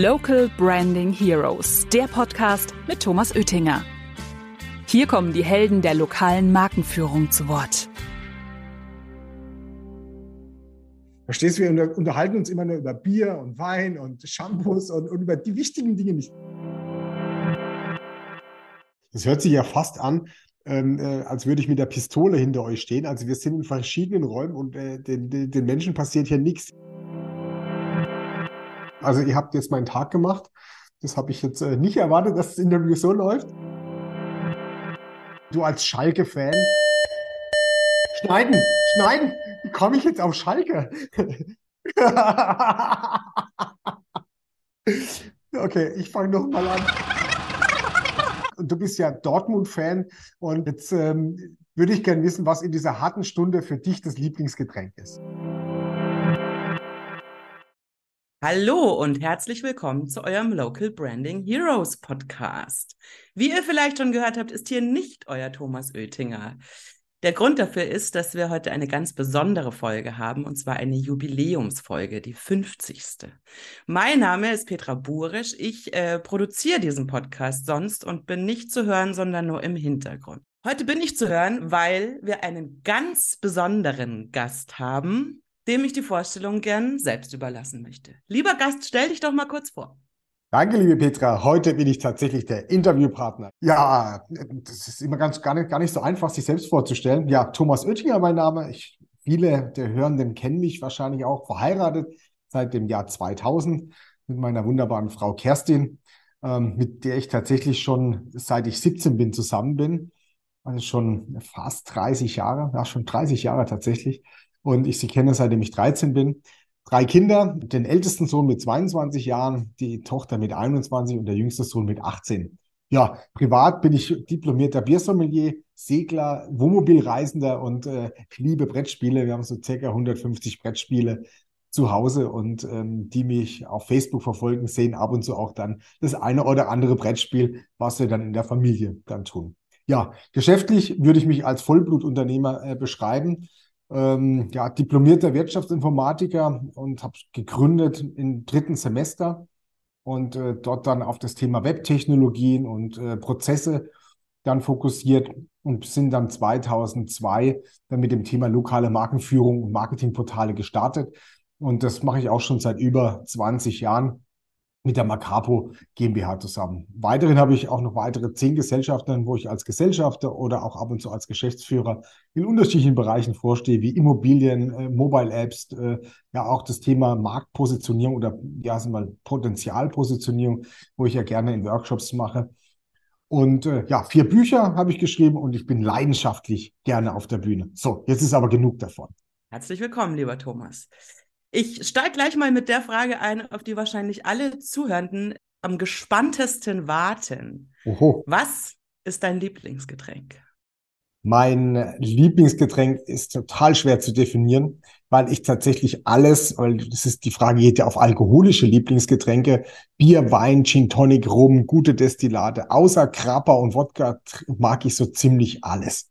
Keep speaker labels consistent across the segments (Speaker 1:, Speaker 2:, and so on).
Speaker 1: Local Branding Heroes, der Podcast mit Thomas Oettinger. Hier kommen die Helden der lokalen Markenführung zu Wort.
Speaker 2: Verstehst du, wir unterhalten uns immer nur über Bier und Wein und Shampoos und, und über die wichtigen Dinge nicht. Das hört sich ja fast an, ähm, äh, als würde ich mit der Pistole hinter euch stehen. Also wir sind in verschiedenen Räumen und äh, den, den, den Menschen passiert hier nichts. Also ihr habt jetzt meinen Tag gemacht. Das habe ich jetzt äh, nicht erwartet, dass das Interview so läuft. Du als Schalke-Fan. Schneiden, schneiden. Wie komme ich jetzt auf Schalke? okay, ich fange noch mal an. Du bist ja Dortmund-Fan und jetzt ähm, würde ich gerne wissen, was in dieser harten Stunde für dich das Lieblingsgetränk ist.
Speaker 3: Hallo und herzlich willkommen zu eurem Local Branding Heroes Podcast. Wie ihr vielleicht schon gehört habt, ist hier nicht euer Thomas Oettinger. Der Grund dafür ist, dass wir heute eine ganz besondere Folge haben, und zwar eine Jubiläumsfolge, die 50. Mein Name ist Petra Burisch. Ich äh, produziere diesen Podcast sonst und bin nicht zu hören, sondern nur im Hintergrund. Heute bin ich zu hören, weil wir einen ganz besonderen Gast haben, dem ich die Vorstellung gern selbst überlassen möchte. Lieber Gast, stell dich doch mal kurz vor.
Speaker 2: Danke, liebe Petra. Heute bin ich tatsächlich der Interviewpartner. Ja, das ist immer ganz gar nicht, gar nicht so einfach, sich selbst vorzustellen. Ja, Thomas Oettinger, mein Name. Ich, viele der Hörenden kennen mich wahrscheinlich auch verheiratet seit dem Jahr 2000 mit meiner wunderbaren Frau Kerstin, ähm, mit der ich tatsächlich schon seit ich 17 bin zusammen bin. Also schon fast 30 Jahre, ja, schon 30 Jahre tatsächlich und ich sie kenne, seitdem ich 13 bin. Drei Kinder, den ältesten Sohn mit 22 Jahren, die Tochter mit 21 und der jüngste Sohn mit 18. Ja, privat bin ich diplomierter Biersommelier, Segler, Wohnmobilreisender und äh, liebe Brettspiele. Wir haben so circa 150 Brettspiele zu Hause und ähm, die mich auf Facebook verfolgen, sehen ab und zu auch dann das eine oder andere Brettspiel, was wir dann in der Familie dann tun. Ja, geschäftlich würde ich mich als Vollblutunternehmer äh, beschreiben ähm, ja, diplomierter Wirtschaftsinformatiker und habe gegründet im dritten Semester und äh, dort dann auf das Thema Webtechnologien und äh, Prozesse dann fokussiert und sind dann 2002 dann mit dem Thema lokale Markenführung und Marketingportale gestartet. Und das mache ich auch schon seit über 20 Jahren mit der Macapo GmbH zusammen. Weiterhin habe ich auch noch weitere zehn Gesellschaften, wo ich als Gesellschafter oder auch ab und zu als Geschäftsführer in unterschiedlichen Bereichen vorstehe, wie Immobilien, äh, Mobile Apps, äh, ja auch das Thema Marktpositionierung oder ja, sagen wir mal Potenzialpositionierung, wo ich ja gerne in Workshops mache. Und äh, ja, vier Bücher habe ich geschrieben und ich bin leidenschaftlich gerne auf der Bühne. So, jetzt ist aber genug davon.
Speaker 3: Herzlich willkommen, lieber Thomas. Ich steige gleich mal mit der Frage ein, auf die wahrscheinlich alle Zuhörenden am gespanntesten warten. Oho. Was ist dein Lieblingsgetränk?
Speaker 2: Mein Lieblingsgetränk ist total schwer zu definieren, weil ich tatsächlich alles, weil das ist die Frage, geht ja auf alkoholische Lieblingsgetränke, Bier, Wein, Gin Tonic, Rum, gute Destillate, außer Krapper und Wodka mag ich so ziemlich alles.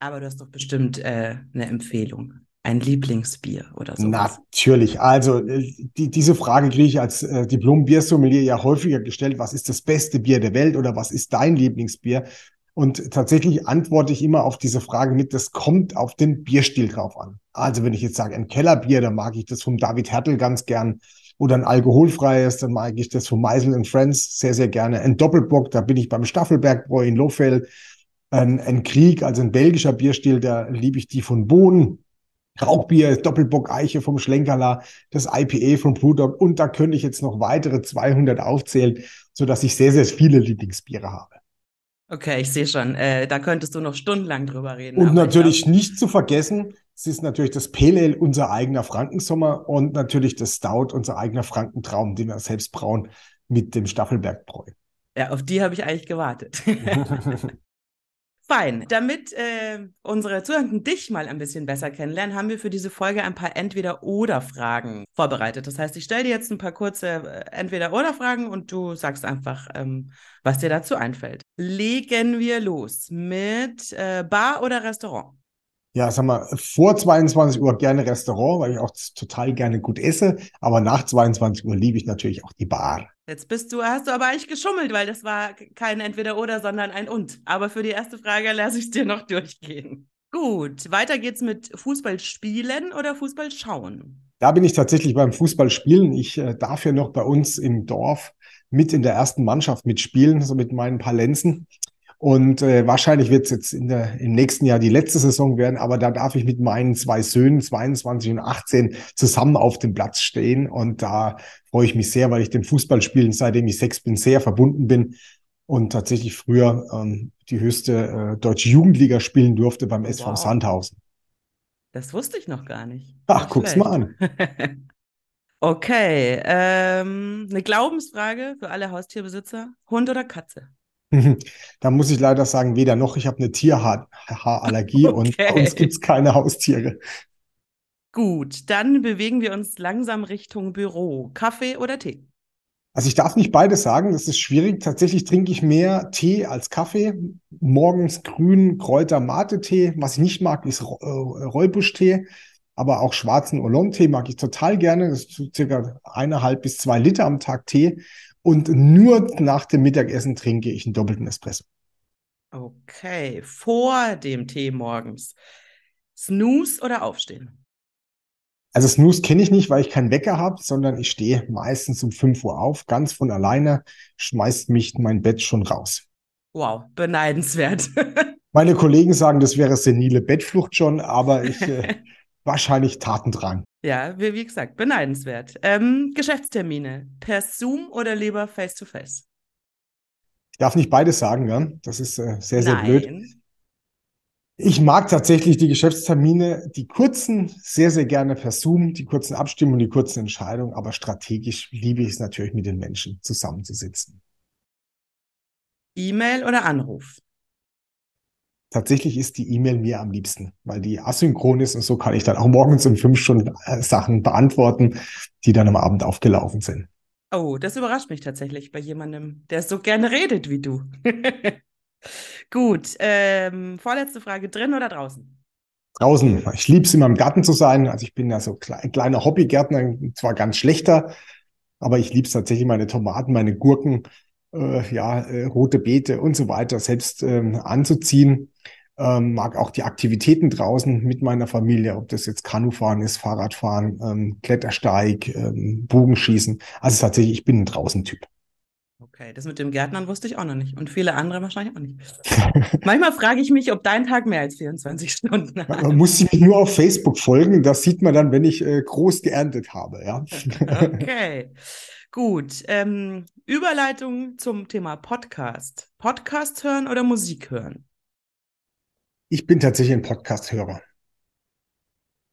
Speaker 3: Aber du hast doch bestimmt äh, eine Empfehlung ein Lieblingsbier oder so?
Speaker 2: Natürlich. Also äh, die, diese Frage kriege ich als äh, Diplom-Biersommelier ja häufiger gestellt. Was ist das beste Bier der Welt oder was ist dein Lieblingsbier? Und tatsächlich antworte ich immer auf diese Frage mit, das kommt auf den Bierstil drauf an. Also wenn ich jetzt sage, ein Kellerbier, dann mag ich das vom David Hertel ganz gern. Oder ein alkoholfreies, dann mag ich das von Meisel Friends sehr, sehr gerne. Ein Doppelbock, da bin ich beim Staffelbergbräu in Lohfeld. Ein, ein Krieg, also ein belgischer Bierstil, da liebe ich die von Bohnen. Rauchbier, Doppelbock Eiche vom Schlenkerler, das IPA vom Brewdog und da könnte ich jetzt noch weitere 200 aufzählen, so dass ich sehr, sehr viele Lieblingsbiere habe.
Speaker 3: Okay, ich sehe schon. Äh, da könntest du noch stundenlang drüber reden.
Speaker 2: Und natürlich glaub... nicht zu vergessen, es ist natürlich das Pale Ale, unser eigener Frankensommer und natürlich das Stout, unser eigener Frankentraum, den wir selbst brauen mit dem Staffelbergbräu.
Speaker 3: Ja, auf die habe ich eigentlich gewartet. Fein. Damit äh, unsere Zuhörenden dich mal ein bisschen besser kennenlernen, haben wir für diese Folge ein paar Entweder-Oder-Fragen vorbereitet. Das heißt, ich stelle dir jetzt ein paar kurze äh, Entweder-Oder-Fragen und du sagst einfach, ähm, was dir dazu einfällt. Legen wir los mit äh, Bar oder Restaurant?
Speaker 2: Ja, sag mal, vor 22 Uhr gerne Restaurant, weil ich auch total gerne gut esse. Aber nach 22 Uhr liebe ich natürlich auch die Bar.
Speaker 3: Jetzt bist du, hast du aber eigentlich geschummelt, weil das war kein Entweder-Oder, sondern ein Und. Aber für die erste Frage lasse ich es dir noch durchgehen. Gut, weiter geht's mit Fußball spielen oder Fußball schauen.
Speaker 2: Da bin ich tatsächlich beim Fußball spielen. Ich äh, darf ja noch bei uns im Dorf mit in der ersten Mannschaft mitspielen, so mit meinen paar Lenzen. Und äh, wahrscheinlich wird es jetzt in der, im nächsten Jahr die letzte Saison werden, aber da darf ich mit meinen zwei Söhnen, 22 und 18, zusammen auf dem Platz stehen. Und da freue ich mich sehr, weil ich dem Fußballspielen, seitdem ich sechs bin, sehr verbunden bin und tatsächlich früher ähm, die höchste äh, deutsche Jugendliga spielen durfte beim SV wow. Sandhausen.
Speaker 3: Das wusste ich noch gar nicht.
Speaker 2: Ach, nicht guck's schlecht. mal an.
Speaker 3: okay, ähm, eine Glaubensfrage für alle Haustierbesitzer: Hund oder Katze?
Speaker 2: Da muss ich leider sagen, weder noch. Ich habe eine Tierhaarallergie okay. und bei uns gibt es keine Haustiere.
Speaker 3: Gut, dann bewegen wir uns langsam Richtung Büro. Kaffee oder Tee?
Speaker 2: Also ich darf nicht beides sagen, das ist schwierig. Tatsächlich trinke ich mehr Tee als Kaffee. Morgens grün Kräuter Mate Tee. Was ich nicht mag, ist äh, Räubuschtee. Aber auch schwarzen Oolong-Tee mag ich total gerne. Das ist circa eineinhalb bis zwei Liter am Tag Tee. Und nur nach dem Mittagessen trinke ich einen doppelten Espresso.
Speaker 3: Okay, vor dem Tee morgens. Snooze oder Aufstehen?
Speaker 2: Also Snooze kenne ich nicht, weil ich keinen Wecker habe, sondern ich stehe meistens um 5 Uhr auf, ganz von alleine, schmeißt mich mein Bett schon raus.
Speaker 3: Wow, beneidenswert.
Speaker 2: Meine Kollegen sagen, das wäre senile Bettflucht schon, aber ich äh, wahrscheinlich Tatendrang.
Speaker 3: Ja, wie, wie gesagt, beneidenswert. Ähm, Geschäftstermine, per Zoom oder lieber face-to-face? -face?
Speaker 2: Ich darf nicht beides sagen, ja. Das ist äh, sehr, sehr Nein. blöd. Ich mag tatsächlich die Geschäftstermine, die kurzen, sehr, sehr gerne per Zoom, die kurzen Abstimmungen, die kurzen Entscheidungen, aber strategisch liebe ich es natürlich, mit den Menschen zusammenzusitzen.
Speaker 3: E-Mail oder Anruf?
Speaker 2: Tatsächlich ist die E-Mail mir am liebsten, weil die asynchron ist und so kann ich dann auch morgens um fünf Stunden äh, Sachen beantworten, die dann am Abend aufgelaufen sind.
Speaker 3: Oh, das überrascht mich tatsächlich bei jemandem, der so gerne redet wie du. Gut, ähm, vorletzte Frage, drin oder draußen?
Speaker 2: Draußen. Ich liebe es immer im Garten zu sein. Also ich bin ja so ein kleiner Hobbygärtner, zwar ganz schlechter, aber ich liebe es tatsächlich, meine Tomaten, meine Gurken, äh, ja, äh, rote Beete und so weiter selbst ähm, anzuziehen ähm, mag auch die Aktivitäten draußen mit meiner Familie, ob das jetzt Kanufahren ist, Fahrradfahren, ähm, Klettersteig, ähm, Bogenschießen. Also tatsächlich, ich bin ein Draußen-Typ.
Speaker 3: Okay, das mit dem Gärtnern wusste ich auch noch nicht. Und viele andere wahrscheinlich auch nicht. Manchmal frage ich mich, ob dein Tag mehr als 24 Stunden hat.
Speaker 2: Man muss sich nur auf Facebook folgen. Das sieht man dann, wenn ich äh, groß geerntet habe. Ja?
Speaker 3: okay, gut. Ähm, Überleitung zum Thema Podcast. Podcast hören oder Musik hören?
Speaker 2: Ich bin tatsächlich ein Podcast-Hörer.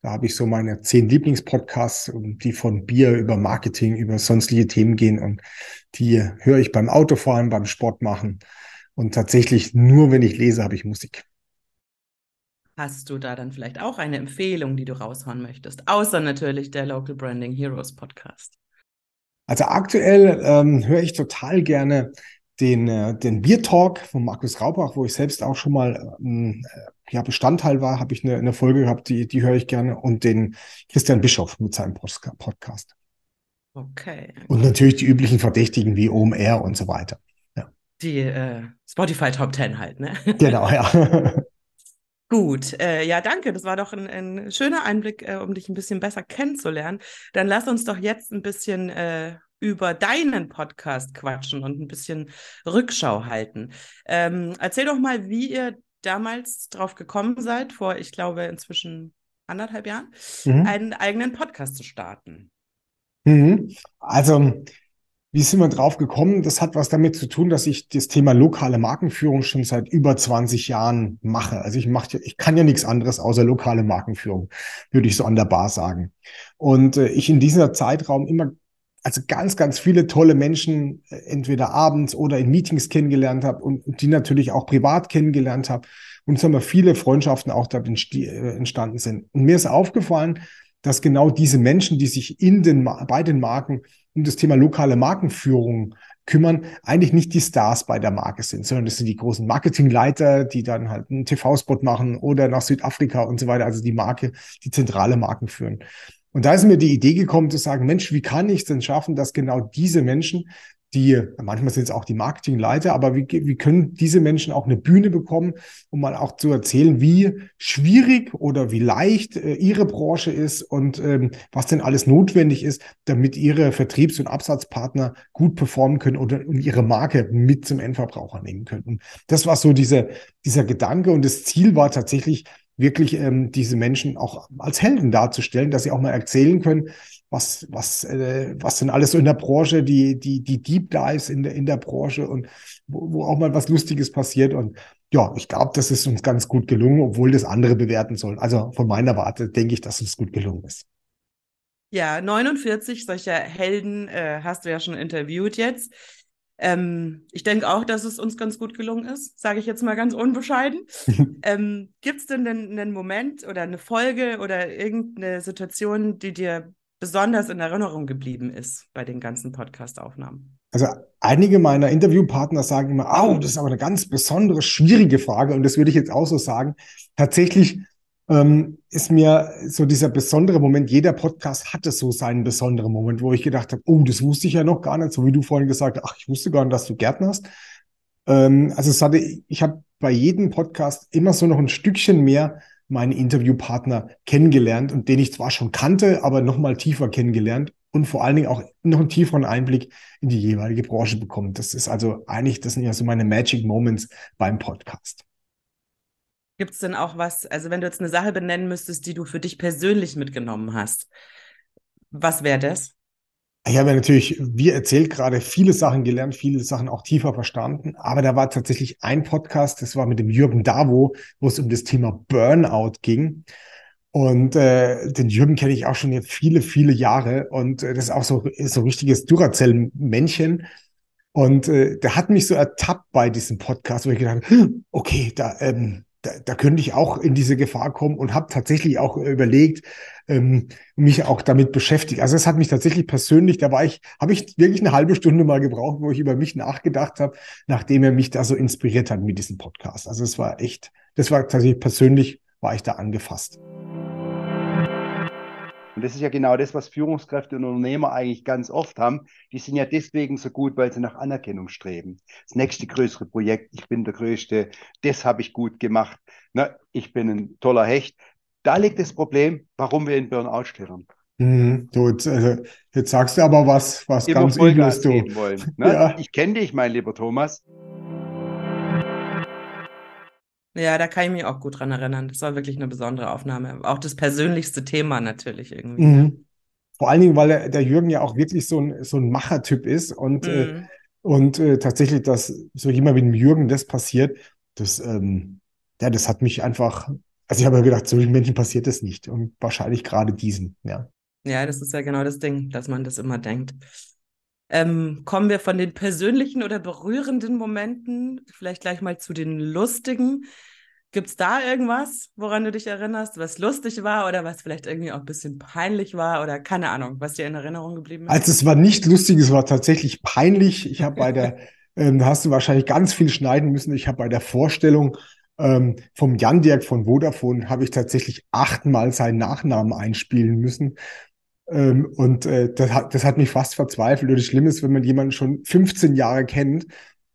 Speaker 2: Da habe ich so meine zehn Lieblingspodcasts, die von Bier über Marketing, über sonstige Themen gehen. Und die höre ich beim Autofahren, beim Sport machen. Und tatsächlich nur, wenn ich lese, habe ich Musik.
Speaker 3: Hast du da dann vielleicht auch eine Empfehlung, die du raushauen möchtest? Außer natürlich der Local Branding Heroes Podcast.
Speaker 2: Also aktuell ähm, höre ich total gerne den, äh, den Bier Talk von Markus Raubach, wo ich selbst auch schon mal ähm, ja, Bestandteil war, habe ich eine, eine Folge gehabt, die, die höre ich gerne, und den Christian Bischoff mit seinem Podcast.
Speaker 3: Okay.
Speaker 2: Und natürlich die üblichen Verdächtigen wie OMR und so weiter. Ja.
Speaker 3: Die äh, Spotify Top 10 halt, ne?
Speaker 2: Genau, ja.
Speaker 3: Gut, äh, ja, danke. Das war doch ein, ein schöner Einblick, äh, um dich ein bisschen besser kennenzulernen. Dann lass uns doch jetzt ein bisschen äh, über deinen Podcast quatschen und ein bisschen Rückschau halten. Ähm, erzähl doch mal, wie ihr damals drauf gekommen seid, vor, ich glaube, inzwischen anderthalb Jahren, mhm. einen eigenen Podcast zu starten.
Speaker 2: Mhm. Also, wie sind wir drauf gekommen? Das hat was damit zu tun, dass ich das Thema lokale Markenführung schon seit über 20 Jahren mache. Also ich mache, ich kann ja nichts anderes außer lokale Markenführung, würde ich so an der Bar sagen. Und äh, ich in dieser Zeitraum immer also ganz, ganz viele tolle Menschen äh, entweder abends oder in Meetings kennengelernt habe und, die natürlich auch privat kennengelernt habe. Und sagen wir, viele Freundschaften auch da äh, entstanden sind. Und mir ist aufgefallen, dass genau diese Menschen, die sich in den, bei den Marken um das Thema lokale Markenführung kümmern, eigentlich nicht die Stars bei der Marke sind, sondern das sind die großen Marketingleiter, die dann halt einen TV-Spot machen oder nach Südafrika und so weiter, also die Marke, die zentrale Marken führen. Und da ist mir die Idee gekommen zu sagen, Mensch, wie kann ich es denn schaffen, dass genau diese Menschen die, manchmal sind es auch die Marketingleiter, aber wie, wie können diese Menschen auch eine Bühne bekommen, um mal auch zu erzählen, wie schwierig oder wie leicht äh, ihre Branche ist und ähm, was denn alles notwendig ist, damit ihre Vertriebs- und Absatzpartner gut performen können oder und ihre Marke mit zum Endverbraucher nehmen können. Und das war so dieser, dieser Gedanke und das Ziel war tatsächlich, wirklich ähm, diese Menschen auch als Helden darzustellen, dass sie auch mal erzählen können, was, was, äh, was denn alles so in der Branche, die, die, die Deep Dives in der, in der Branche und wo, wo auch mal was Lustiges passiert. Und ja, ich glaube, das ist uns ganz gut gelungen, obwohl das andere bewerten sollen. Also von meiner Warte denke ich, dass es gut gelungen ist.
Speaker 3: Ja, 49 solcher Helden äh, hast du ja schon interviewt jetzt. Ähm, ich denke auch, dass es uns ganz gut gelungen ist, sage ich jetzt mal ganz unbescheiden. ähm, Gibt es denn einen, einen Moment oder eine Folge oder irgendeine Situation, die dir besonders in Erinnerung geblieben ist bei den ganzen Podcast-Aufnahmen?
Speaker 2: Also einige meiner Interviewpartner sagen immer, oh, das ist aber eine ganz besondere, schwierige Frage. Und das würde ich jetzt auch so sagen. Tatsächlich ähm, ist mir so dieser besondere Moment, jeder Podcast hatte so seinen besonderen Moment, wo ich gedacht habe, oh, das wusste ich ja noch gar nicht, so wie du vorhin gesagt hast, ach, ich wusste gar nicht, dass du Gärtner hast. Ähm, also es hatte, ich habe bei jedem Podcast immer so noch ein Stückchen mehr meine Interviewpartner kennengelernt und den ich zwar schon kannte, aber noch mal tiefer kennengelernt und vor allen Dingen auch noch einen tieferen Einblick in die jeweilige Branche bekommen. Das ist also eigentlich, das sind ja so meine Magic Moments beim Podcast.
Speaker 3: Gibt es denn auch was, also wenn du jetzt eine Sache benennen müsstest, die du für dich persönlich mitgenommen hast, was wäre das?
Speaker 2: Ich habe natürlich, wie erzählt, gerade viele Sachen gelernt, viele Sachen auch tiefer verstanden. Aber da war tatsächlich ein Podcast, das war mit dem Jürgen Davo, wo es um das Thema Burnout ging. Und äh, den Jürgen kenne ich auch schon jetzt viele, viele Jahre. Und äh, das ist auch so, so ein richtiges Duracell-Männchen. Und äh, der hat mich so ertappt bei diesem Podcast, wo ich gedacht habe, hm, okay, da, ähm, da, da könnte ich auch in diese Gefahr kommen und habe tatsächlich auch überlegt, ähm, mich auch damit beschäftigt. Also es hat mich tatsächlich persönlich, da war ich, habe ich wirklich eine halbe Stunde mal gebraucht, wo ich über mich nachgedacht habe, nachdem er mich da so inspiriert hat mit diesem Podcast. Also es war echt, das war tatsächlich persönlich, war ich da angefasst.
Speaker 4: Und das ist ja genau das, was Führungskräfte und Unternehmer eigentlich ganz oft haben. Die sind ja deswegen so gut, weil sie nach Anerkennung streben. Das nächste größere Projekt, ich bin der Größte, das habe ich gut gemacht, Na, ich bin ein toller Hecht. Da liegt das Problem, warum wir in Burnout stellen.
Speaker 2: Mhm, jetzt, also, jetzt, sagst du aber was, was Immer ganz Übles, du.
Speaker 4: Wollen, ne? ja. Ich kenne dich, mein lieber Thomas.
Speaker 3: Ja, da kann ich mich auch gut dran erinnern. Das war wirklich eine besondere Aufnahme. Auch das persönlichste Thema natürlich irgendwie. Mhm.
Speaker 2: Vor allen Dingen, weil der, der, Jürgen ja auch wirklich so ein, so ein Machertyp ist und, äh, mhm. äh, und äh, tatsächlich, dass so jemand wie dem Jürgen das passiert, das, ähm, ja, das hat mich einfach, also ich habe mir gedacht, solchen Menschen passiert das nicht und wahrscheinlich gerade diesen, ja.
Speaker 3: Ja, das ist ja genau das Ding, dass man das immer denkt. Ähm, kommen wir von den persönlichen oder berührenden Momenten vielleicht gleich mal zu den lustigen. Gibt es da irgendwas, woran du dich erinnerst, was lustig war oder was vielleicht irgendwie auch ein bisschen peinlich war oder keine Ahnung, was dir in Erinnerung geblieben ist?
Speaker 2: Also es war nicht lustig, es war tatsächlich peinlich. Ich habe bei der, ähm, hast du wahrscheinlich ganz viel schneiden müssen. Ich habe bei der Vorstellung ähm, vom Jan Dirk von Vodafone habe ich tatsächlich achtmal seinen Nachnamen einspielen müssen. Ähm, und äh, das, hat, das hat mich fast verzweifelt. Und das Schlimme ist, wenn man jemanden schon 15 Jahre kennt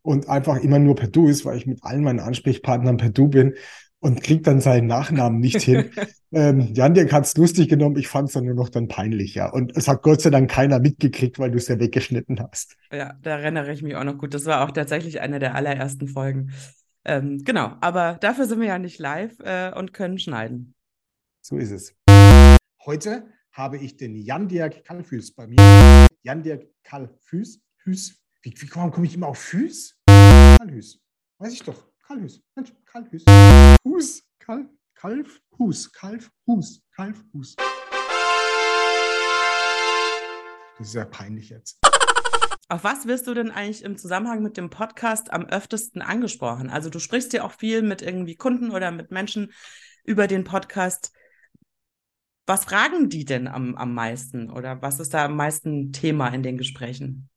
Speaker 2: und einfach immer nur per Du ist, weil ich mit allen meinen Ansprechpartnern per Du bin und kriegt dann seinen Nachnamen nicht hin. ähm, Jan, der hat es lustig genommen, ich fand es dann nur noch dann peinlich, ja. Und es hat Gott sei Dank keiner mitgekriegt, weil du es ja weggeschnitten hast.
Speaker 3: Ja, da erinnere ich mich auch noch gut. Das war auch tatsächlich eine der allerersten Folgen. Ähm, genau, aber dafür sind wir ja nicht live äh, und können schneiden.
Speaker 2: So ist es. Heute habe ich den Jan-Dirk Kallfüß bei mir. Jan-Dirk Kallfüß. Füß. Wie, wie warum komme ich immer auf Füß? Kallhüß. Weiß ich doch. Kallhüß. Mensch, Kallhüß. Hus. Kal, Kalf, Hus. Kalf, Hus. Kalf, Hus. Das ist ja peinlich jetzt.
Speaker 3: Auf was wirst du denn eigentlich im Zusammenhang mit dem Podcast am öftesten angesprochen? Also du sprichst ja auch viel mit irgendwie Kunden oder mit Menschen über den Podcast. Was fragen die denn am, am meisten oder was ist da am meisten Thema in den Gesprächen?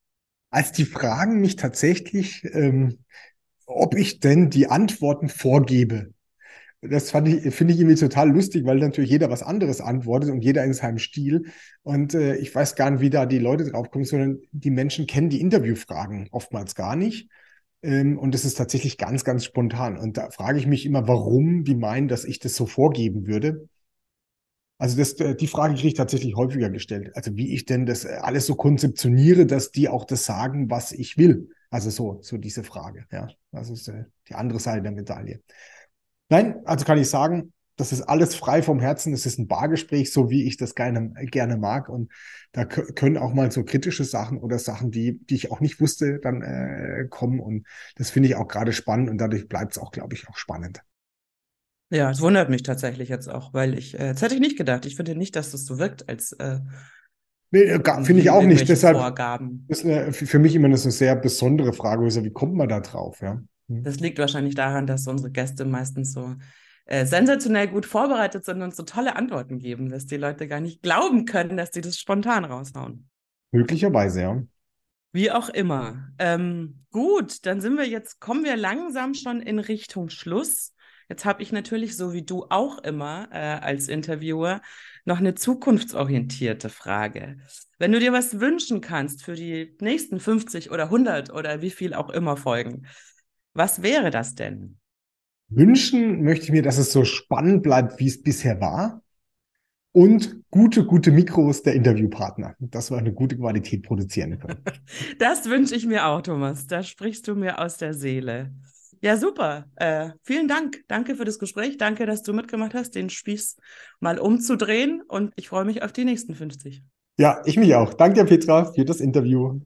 Speaker 2: Als die fragen mich tatsächlich, ähm, ob ich denn die Antworten vorgebe. Das ich, finde ich irgendwie total lustig, weil natürlich jeder was anderes antwortet und jeder in seinem Stil. Und äh, ich weiß gar nicht, wie da die Leute draufkommen, sondern die Menschen kennen die Interviewfragen oftmals gar nicht. Ähm, und es ist tatsächlich ganz, ganz spontan. Und da frage ich mich immer, warum die meinen, dass ich das so vorgeben würde. Also das, äh, die Frage kriege ich tatsächlich häufiger gestellt. Also wie ich denn das äh, alles so konzeptioniere, dass die auch das sagen, was ich will. Also so, so diese Frage. Ja, das ist äh, die andere Seite der Medaille. Nein, also kann ich sagen, das ist alles frei vom Herzen. Es ist ein Bargespräch, so wie ich das gerne, gerne mag. Und da können auch mal so kritische Sachen oder Sachen, die, die ich auch nicht wusste, dann äh, kommen. Und das finde ich auch gerade spannend und dadurch bleibt es auch, glaube ich, auch spannend.
Speaker 3: Ja, es wundert mich tatsächlich jetzt auch, weil ich, äh, das hätte ich nicht gedacht. Ich finde nicht, dass das so wirkt, als äh,
Speaker 2: Nee, äh, finde ich auch nicht. Deshalb Vorgaben. ist eine, für mich immer eine sehr besondere Frage. Wie kommt man da drauf? Ja?
Speaker 3: Hm. Das liegt wahrscheinlich daran, dass unsere Gäste meistens so äh, sensationell gut vorbereitet sind und so tolle Antworten geben, dass die Leute gar nicht glauben können, dass die das spontan raushauen.
Speaker 2: Möglicherweise, ja.
Speaker 3: Wie auch immer. Ähm, gut, dann sind wir jetzt, kommen wir langsam schon in Richtung Schluss. Jetzt habe ich natürlich, so wie du auch immer äh, als Interviewer, noch eine zukunftsorientierte Frage. Wenn du dir was wünschen kannst für die nächsten 50 oder 100 oder wie viel auch immer Folgen, was wäre das denn?
Speaker 2: Wünschen möchte ich mir, dass es so spannend bleibt, wie es bisher war. Und gute, gute Mikros der Interviewpartner, dass wir eine gute Qualität produzieren können.
Speaker 3: Das wünsche ich mir auch, Thomas. Da sprichst du mir aus der Seele. Ja, super. Äh, vielen Dank. Danke für das Gespräch. Danke, dass du mitgemacht hast, den Spieß mal umzudrehen. Und ich freue mich auf die nächsten 50.
Speaker 2: Ja, ich mich auch. Danke dir, Petra, für das Interview.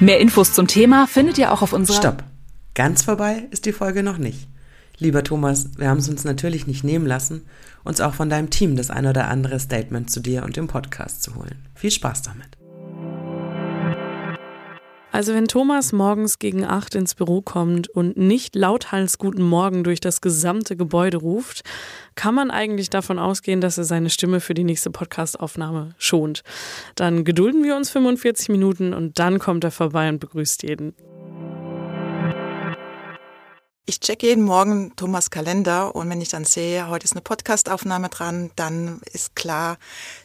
Speaker 1: Mehr Infos zum Thema findet ihr auch auf unserer.
Speaker 3: Stopp. Ganz vorbei ist die Folge noch nicht. Lieber Thomas, wir haben es uns natürlich nicht nehmen lassen, uns auch von deinem Team das ein oder andere Statement zu dir und dem Podcast zu holen. Viel Spaß damit.
Speaker 5: Also wenn Thomas morgens gegen acht ins Büro kommt und nicht lauthals Guten Morgen durch das gesamte Gebäude ruft, kann man eigentlich davon ausgehen, dass er seine Stimme für die nächste Podcastaufnahme schont. Dann gedulden wir uns 45 Minuten und dann kommt er vorbei und begrüßt jeden.
Speaker 6: Ich checke jeden Morgen Thomas Kalender und wenn ich dann sehe, heute ist eine Podcastaufnahme dran, dann ist klar,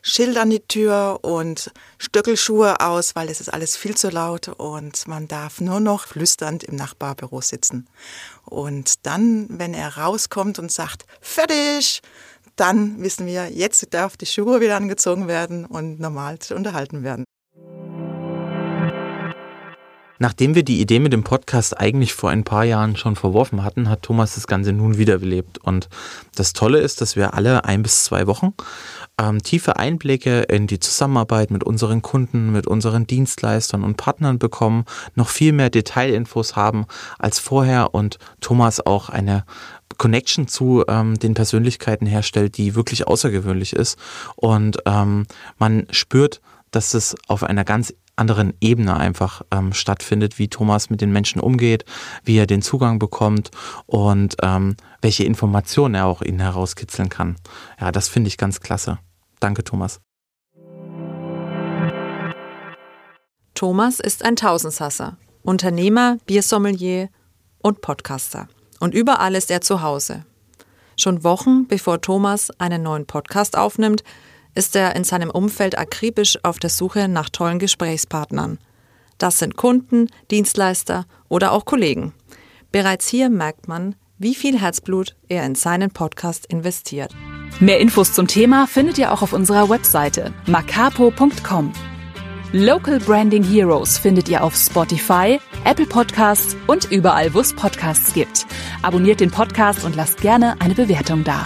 Speaker 6: Schild an die Tür und Stöckelschuhe aus, weil es ist alles viel zu laut und man darf nur noch flüsternd im Nachbarbüro sitzen. Und dann, wenn er rauskommt und sagt, fertig, dann wissen wir, jetzt darf die Schuhe wieder angezogen werden und normal unterhalten werden.
Speaker 7: Nachdem wir die Idee mit dem Podcast eigentlich vor ein paar Jahren schon verworfen hatten, hat Thomas das Ganze nun wiederbelebt. Und das Tolle ist, dass wir alle ein bis zwei Wochen ähm, tiefe Einblicke in die Zusammenarbeit mit unseren Kunden, mit unseren Dienstleistern und Partnern bekommen, noch viel mehr Detailinfos haben als vorher und Thomas auch eine Connection zu ähm, den Persönlichkeiten herstellt, die wirklich außergewöhnlich ist. Und ähm, man spürt, dass es auf einer ganz anderen Ebene einfach ähm, stattfindet, wie Thomas mit den Menschen umgeht, wie er den Zugang bekommt und ähm, welche Informationen er auch ihnen herauskitzeln kann. Ja, das finde ich ganz klasse. Danke, Thomas.
Speaker 8: Thomas ist ein Tausendsasser, Unternehmer, Biersommelier und Podcaster. Und überall ist er zu Hause. Schon Wochen bevor Thomas einen neuen Podcast aufnimmt, ist er in seinem Umfeld akribisch auf der Suche nach tollen Gesprächspartnern. Das sind Kunden, Dienstleister oder auch Kollegen. Bereits hier merkt man, wie viel Herzblut er in seinen Podcast investiert.
Speaker 1: Mehr Infos zum Thema findet ihr auch auf unserer Webseite macapo.com. Local Branding Heroes findet ihr auf Spotify, Apple Podcasts und überall, wo es Podcasts gibt. Abonniert den Podcast und lasst gerne eine Bewertung da.